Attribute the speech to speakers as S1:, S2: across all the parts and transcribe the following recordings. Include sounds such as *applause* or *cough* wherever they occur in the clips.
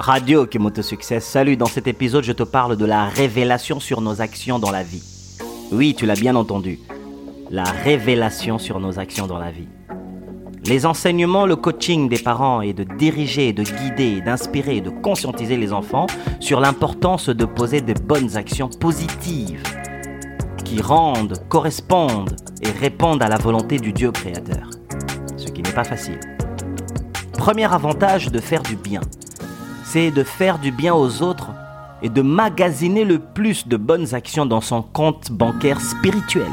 S1: Radio Kemoto Success, salut, dans cet épisode je te parle de la révélation sur nos actions dans la vie. Oui, tu l'as bien entendu, la révélation sur nos actions dans la vie. Les enseignements, le coaching des parents est de diriger, de guider, d'inspirer de conscientiser les enfants sur l'importance de poser de bonnes actions positives qui rendent, correspondent et répondent à la volonté du Dieu créateur. Ce qui n'est pas facile. Premier avantage de faire du bien, c'est de faire du bien aux autres et de magasiner le plus de bonnes actions dans son compte bancaire spirituel.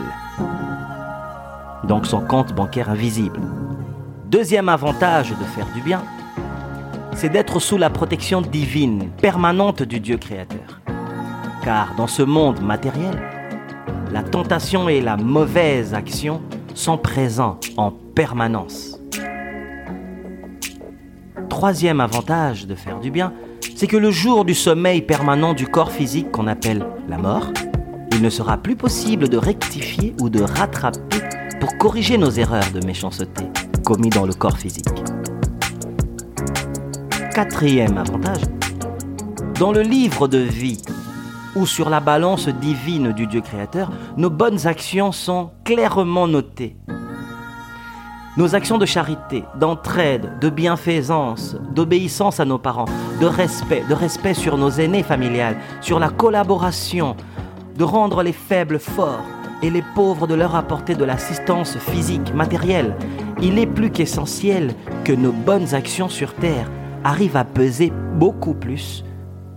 S1: Donc son compte bancaire invisible. Deuxième avantage de faire du bien, c'est d'être sous la protection divine, permanente du Dieu créateur. Car dans ce monde matériel, la tentation et la mauvaise action sont présents en permanence. Troisième avantage de faire du bien, c'est que le jour du sommeil permanent du corps physique qu'on appelle la mort, il ne sera plus possible de rectifier ou de rattraper pour corriger nos erreurs de méchanceté commis dans le corps physique. Quatrième avantage, dans le livre de vie ou sur la balance divine du Dieu créateur, nos bonnes actions sont clairement notées. Nos actions de charité, d'entraide, de bienfaisance, d'obéissance à nos parents, de respect, de respect sur nos aînés familiales, sur la collaboration, de rendre les faibles forts, et les pauvres de leur apporter de l'assistance physique, matérielle. Il est plus qu'essentiel que nos bonnes actions sur Terre arrivent à peser beaucoup plus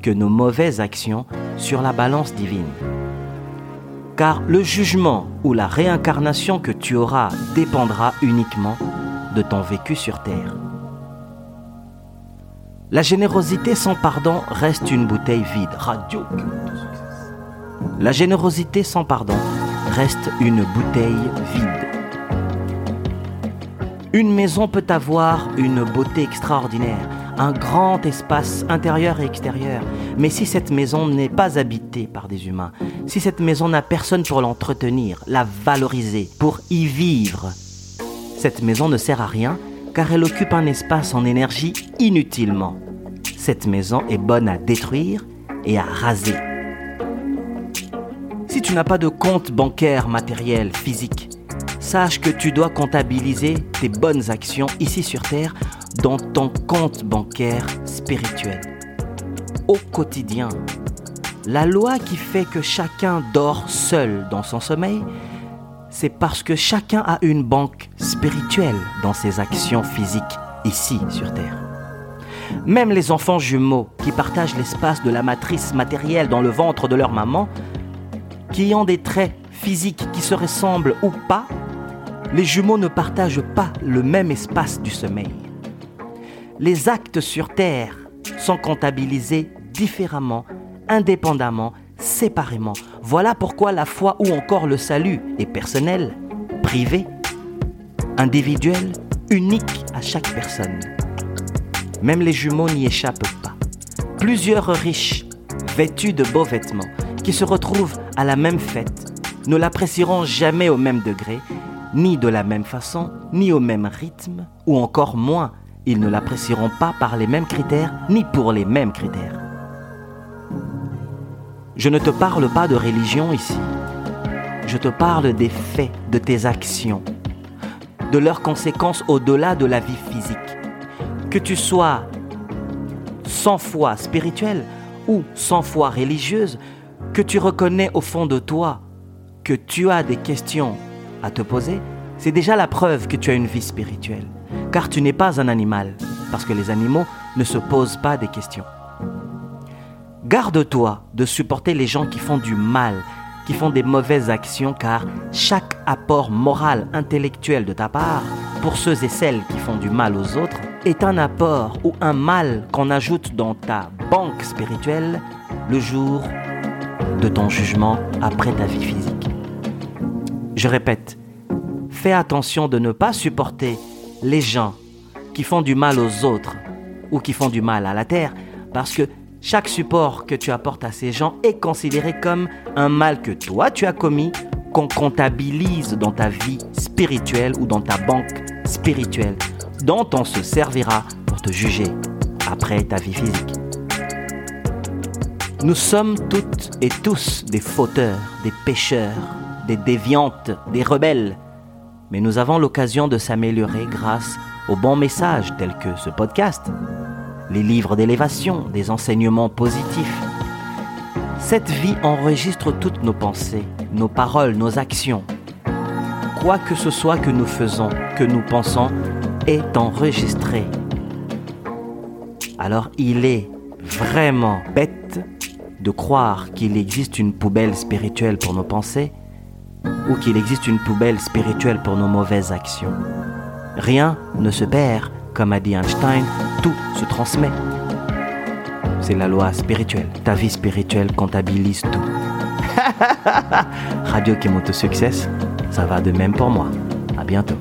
S1: que nos mauvaises actions sur la balance divine. Car le jugement ou la réincarnation que tu auras dépendra uniquement de ton vécu sur Terre. La générosité sans pardon reste une bouteille vide. Radio. La générosité sans pardon reste une bouteille vide. Une maison peut avoir une beauté extraordinaire, un grand espace intérieur et extérieur, mais si cette maison n'est pas habitée par des humains, si cette maison n'a personne pour l'entretenir, la valoriser, pour y vivre, cette maison ne sert à rien car elle occupe un espace en énergie inutilement. Cette maison est bonne à détruire et à raser. Si tu n'as pas de compte bancaire matériel, physique, sache que tu dois comptabiliser tes bonnes actions ici sur Terre dans ton compte bancaire spirituel. Au quotidien, la loi qui fait que chacun dort seul dans son sommeil, c'est parce que chacun a une banque spirituelle dans ses actions physiques ici sur Terre. Même les enfants jumeaux qui partagent l'espace de la matrice matérielle dans le ventre de leur maman qui ont des traits physiques qui se ressemblent ou pas, les jumeaux ne partagent pas le même espace du sommeil. Les actes sur Terre sont comptabilisés différemment, indépendamment, séparément. Voilà pourquoi la foi ou encore le salut est personnel, privé, individuel, unique à chaque personne. Même les jumeaux n'y échappent pas. Plusieurs riches, vêtus de beaux vêtements, qui se retrouvent à la même fête ne l'apprécieront jamais au même degré, ni de la même façon, ni au même rythme, ou encore moins, ils ne l'apprécieront pas par les mêmes critères, ni pour les mêmes critères. Je ne te parle pas de religion ici. Je te parle des faits, de tes actions, de leurs conséquences au-delà de la vie physique. Que tu sois sans foi spirituelle ou sans foi religieuse, que tu reconnais au fond de toi que tu as des questions à te poser, c'est déjà la preuve que tu as une vie spirituelle. Car tu n'es pas un animal, parce que les animaux ne se posent pas des questions. Garde-toi de supporter les gens qui font du mal, qui font des mauvaises actions, car chaque apport moral, intellectuel de ta part, pour ceux et celles qui font du mal aux autres, est un apport ou un mal qu'on ajoute dans ta banque spirituelle le jour de ton jugement après ta vie physique. Je répète, fais attention de ne pas supporter les gens qui font du mal aux autres ou qui font du mal à la terre, parce que chaque support que tu apportes à ces gens est considéré comme un mal que toi tu as commis, qu'on comptabilise dans ta vie spirituelle ou dans ta banque spirituelle, dont on se servira pour te juger après ta vie physique. Nous sommes toutes et tous des fauteurs, des pécheurs, des déviantes, des rebelles. Mais nous avons l'occasion de s'améliorer grâce aux bons messages tels que ce podcast, les livres d'élévation, des enseignements positifs. Cette vie enregistre toutes nos pensées, nos paroles, nos actions. Quoi que ce soit que nous faisons, que nous pensons, est enregistré. Alors il est vraiment bête de croire qu'il existe une poubelle spirituelle pour nos pensées ou qu'il existe une poubelle spirituelle pour nos mauvaises actions. Rien ne se perd, comme a dit Einstein, tout se transmet. C'est la loi spirituelle. Ta vie spirituelle comptabilise tout. *laughs* Radio Kemoto Success, ça va de même pour moi. À bientôt.